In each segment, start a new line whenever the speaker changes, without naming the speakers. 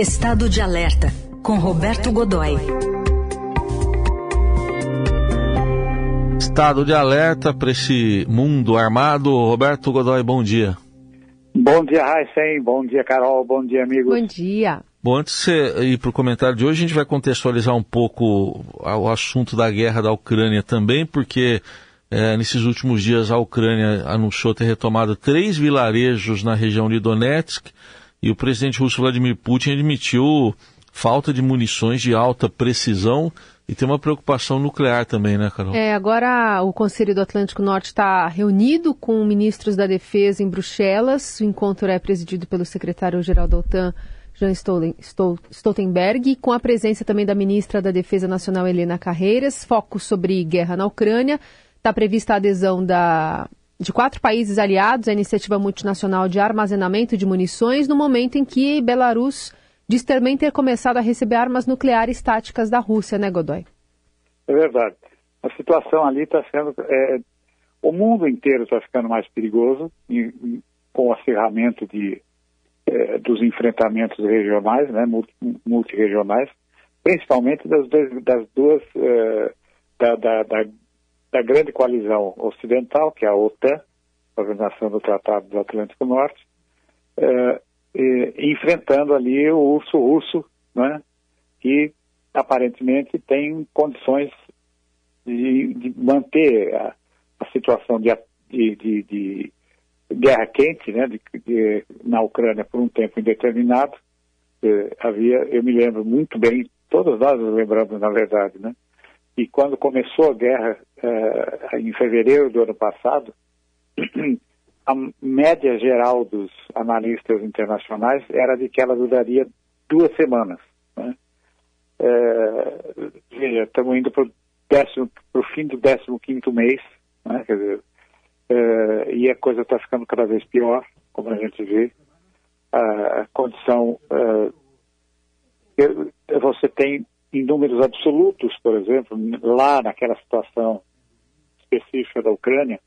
Estado de Alerta, com Roberto Godoy.
Estado de alerta para esse mundo armado. Roberto Godoy, bom dia.
Bom dia, Raíssen. Bom dia, Carol. Bom dia, amigos.
Bom dia.
Bom, antes de você ir para o comentário de hoje, a gente vai contextualizar um pouco o assunto da guerra da Ucrânia também, porque é, nesses últimos dias a Ucrânia anunciou ter retomado três vilarejos na região de Donetsk e o presidente russo Vladimir Putin admitiu falta de munições de alta precisão e tem uma preocupação nuclear também, né, Carol?
É, agora o Conselho do Atlântico Norte está reunido com ministros da Defesa em Bruxelas. O encontro é presidido pelo secretário-geral da OTAN, Jean Stoltenberg, com a presença também da ministra da Defesa Nacional, Helena Carreiras. Foco sobre guerra na Ucrânia. Está prevista a adesão da, de quatro países aliados à iniciativa multinacional de armazenamento de munições, no momento em que Belarus diz também ter começado a receber armas nucleares táticas da Rússia, né, Godoy?
É verdade. A situação ali está sendo. É, o mundo inteiro está ficando mais perigoso e, com o acirramento de, é, dos enfrentamentos regionais, né, multirregionais, principalmente das, das duas. É, da, da, da da grande coalizão ocidental, que é a OTAN, a Organização do Tratado do Atlântico Norte, eh, enfrentando ali o urso russo, né, que aparentemente tem condições de, de manter a, a situação de, de, de, guerra quente né, na Ucrânia por um tempo indeterminado. Eh, havia, eu me lembro muito bem, todos nós nos lembramos, na verdade, né, e quando começou a guerra, uh, em fevereiro do ano passado, a média geral dos analistas internacionais era de que ela duraria duas semanas. Né? Veja, estamos indo para o fim do 15 mês, né? Dizer, uh, e a coisa está ficando cada vez pior, como a gente vê. A condição. você tem em números absolutos, por exemplo, lá naquela situação específica da Ucrânia,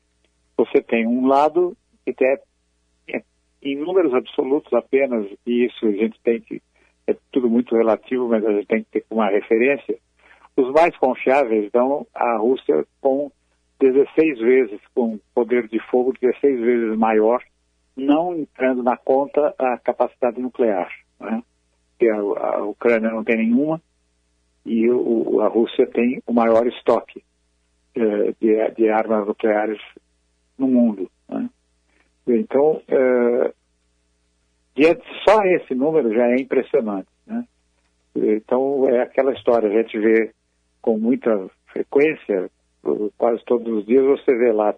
você tem um lado que tem, é, em números absolutos apenas, e isso a gente tem que, é tudo muito relativo, mas a gente tem que ter uma referência, os mais confiáveis dão a Rússia com 16 vezes, com poder de fogo 16 vezes maior, não entrando na conta a capacidade nuclear, né? que a, a Ucrânia não tem nenhuma, e o, a Rússia tem o maior estoque de, de, armas nucleares no mundo. Né? Então, uh, só esse número já é impressionante. Né? Então, é aquela história, a gente vê com muita frequência, quase todos os dias você vê lá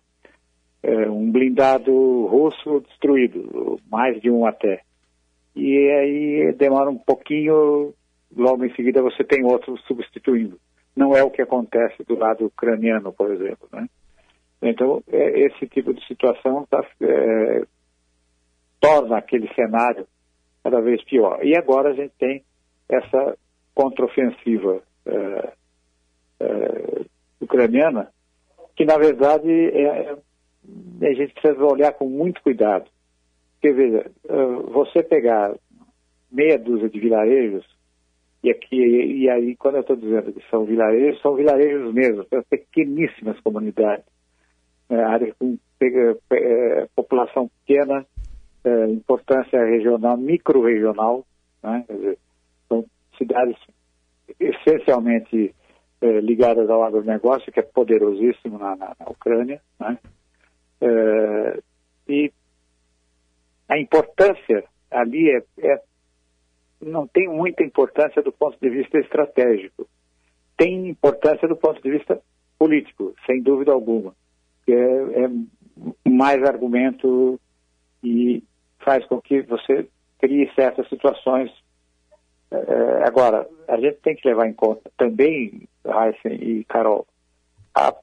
é, um blindado russo destruído, mais de um até. E aí demora um pouquinho logo em seguida você tem outro substituindo. Não é o que acontece do lado ucraniano, por exemplo. Né? Então, é, esse tipo de situação tá, é, torna aquele cenário cada vez pior. E agora a gente tem essa contraofensiva é, é ucraniana, que na verdade é, é, a gente precisa olhar com muito cuidado. Porque, veja, você pegar meia dúzia de vilarejos e aqui e aí quando eu estou dizendo que são vilarejos, são vilarejos mesmo, são pequeníssimas comunidades, é, área com é, população pequena, é, importância regional, micro-regional, né? são cidades essencialmente é, ligadas ao agronegócio, que é poderosíssimo na, na, na Ucrânia, né? É, e a importância ali é, é não tem muita importância do ponto de vista estratégico. Tem importância do ponto de vista político, sem dúvida alguma. É, é mais argumento e faz com que você crie certas situações. É, agora, a gente tem que levar em conta também, Heisen e Carol, a,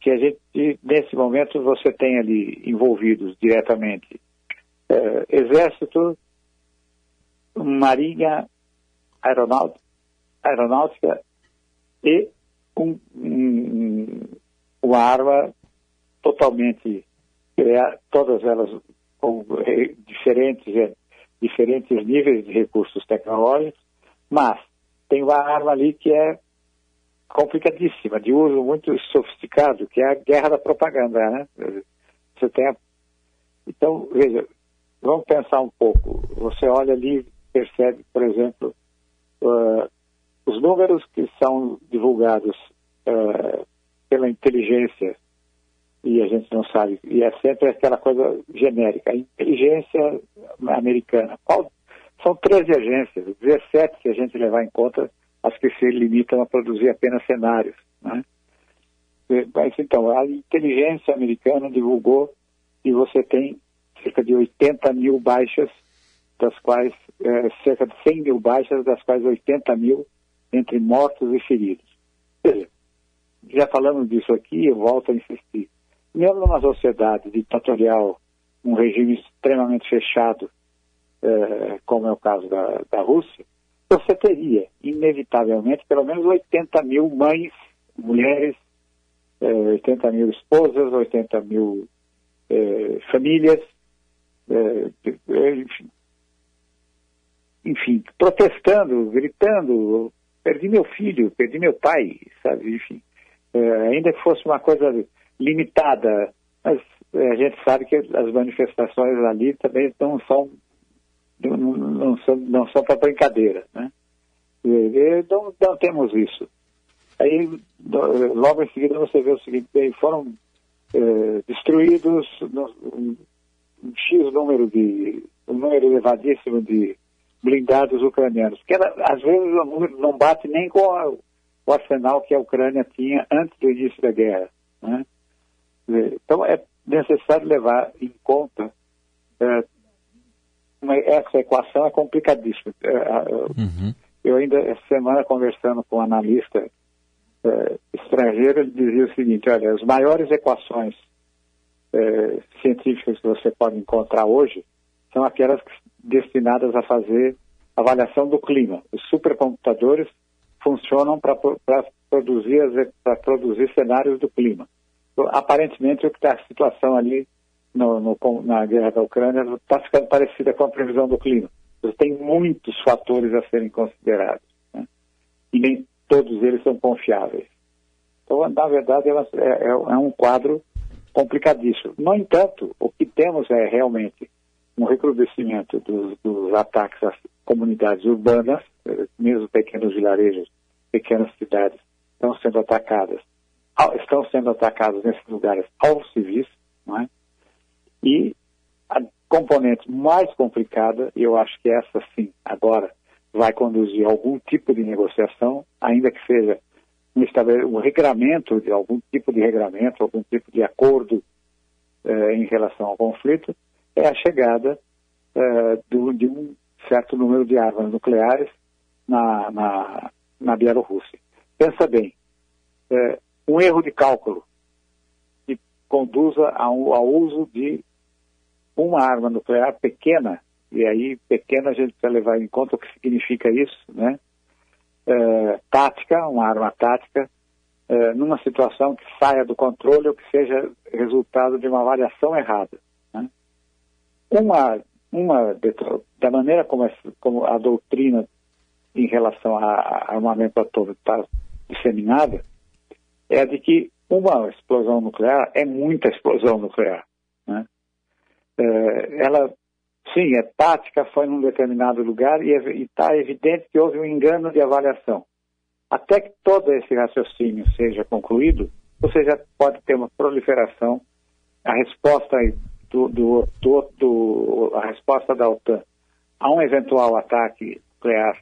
que a gente, nesse momento, você tem ali envolvidos diretamente é, exército, marinha aeronáutica, aeronáutica e um, um, uma arma totalmente, todas elas com, diferentes, é, diferentes níveis de recursos tecnológicos, mas tem uma arma ali que é complicadíssima, de uso muito sofisticado, que é a guerra da propaganda, né? Você tem a... Então, veja, vamos pensar um pouco. Você olha ali, percebe, por exemplo, uh, os números que são divulgados uh, pela inteligência e a gente não sabe, e é sempre aquela coisa genérica, a inteligência americana. Qual, são 13 agências, 17 se a gente levar em conta as que se limitam a produzir apenas cenários. Né? Mas então, a inteligência americana divulgou que você tem cerca de 80 mil baixas, das quais, é, cerca de 100 mil baixas, das quais 80 mil entre mortos e feridos. Já falamos disso aqui, eu volto a insistir. Mesmo numa sociedade ditatorial, um regime extremamente fechado, é, como é o caso da, da Rússia, você teria, inevitavelmente, pelo menos 80 mil mães, mulheres, é, 80 mil esposas, 80 mil é, famílias, é, é, enfim, protestando, gritando, perdi meu filho, perdi meu pai, sabe, enfim. É, ainda que fosse uma coisa limitada, mas é, a gente sabe que as manifestações ali também não são não, não são, não são para brincadeira, né? Então, não temos isso. Aí, logo em seguida, você vê o seguinte, foram é, destruídos um, um X número de, um número elevadíssimo de blindados ucranianos, que era, às vezes não bate nem com a, o arsenal que a Ucrânia tinha antes do início da guerra. Né? Então é necessário levar em conta é, uma, essa equação é complicadíssima. É, uhum. Eu ainda essa semana conversando com um analista é, estrangeiro, ele dizia o seguinte, olha, as maiores equações é, científicas que você pode encontrar hoje são aquelas destinadas a fazer avaliação do clima. Os supercomputadores funcionam para produzir, produzir cenários do clima. Então, aparentemente, o que está a situação ali no, no, na guerra da Ucrânia está ficando parecida com a previsão do clima. Tem muitos fatores a serem considerados. Né? E nem todos eles são confiáveis. Então, na verdade, é, é, é um quadro complicadíssimo. No entanto, o que temos é realmente um recrudescimento dos, dos ataques às comunidades urbanas, mesmo pequenos vilarejos, pequenas cidades, estão sendo atacadas, estão sendo atacados nesses lugares aos civis, não é? E a componente mais complicada, eu acho que essa sim, agora, vai conduzir algum tipo de negociação, ainda que seja um, um regramento, de algum tipo de regramento, algum tipo de acordo eh, em relação ao conflito, é a chegada eh, do, de um certo número de armas nucleares na, na, na Bielorrússia. Pensa bem, eh, um erro de cálculo que conduza ao, ao uso de uma arma nuclear pequena, e aí pequena a gente precisa levar em conta o que significa isso, né? É, tática, uma arma tática, é, numa situação que saia do controle ou que seja resultado de uma avaliação errada. Uma, uma, da maneira como, é, como a doutrina em relação a armamento atômico está disseminada, é a de que uma explosão nuclear é muita explosão nuclear. Né? É, ela, sim, é tática, foi num determinado lugar e está evidente que houve um engano de avaliação. Até que todo esse raciocínio seja concluído, você já pode ter uma proliferação. A resposta do, do, do, do a resposta da OTAN a um eventual ataque nuclear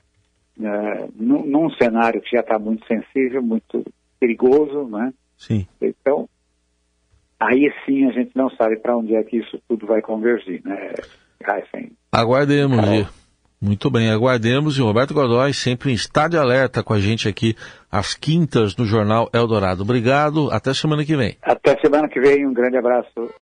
uh, num, num, cenário que já está muito sensível, muito perigoso, né?
Sim.
Então, aí sim a gente não sabe para onde é que isso tudo vai convergir, né?
Aguardemos. Muito bem, aguardemos. E o Roberto Godoy sempre em estado de alerta com a gente aqui às quintas no Jornal Eldorado. Obrigado, até semana que vem.
Até semana que vem, um grande abraço.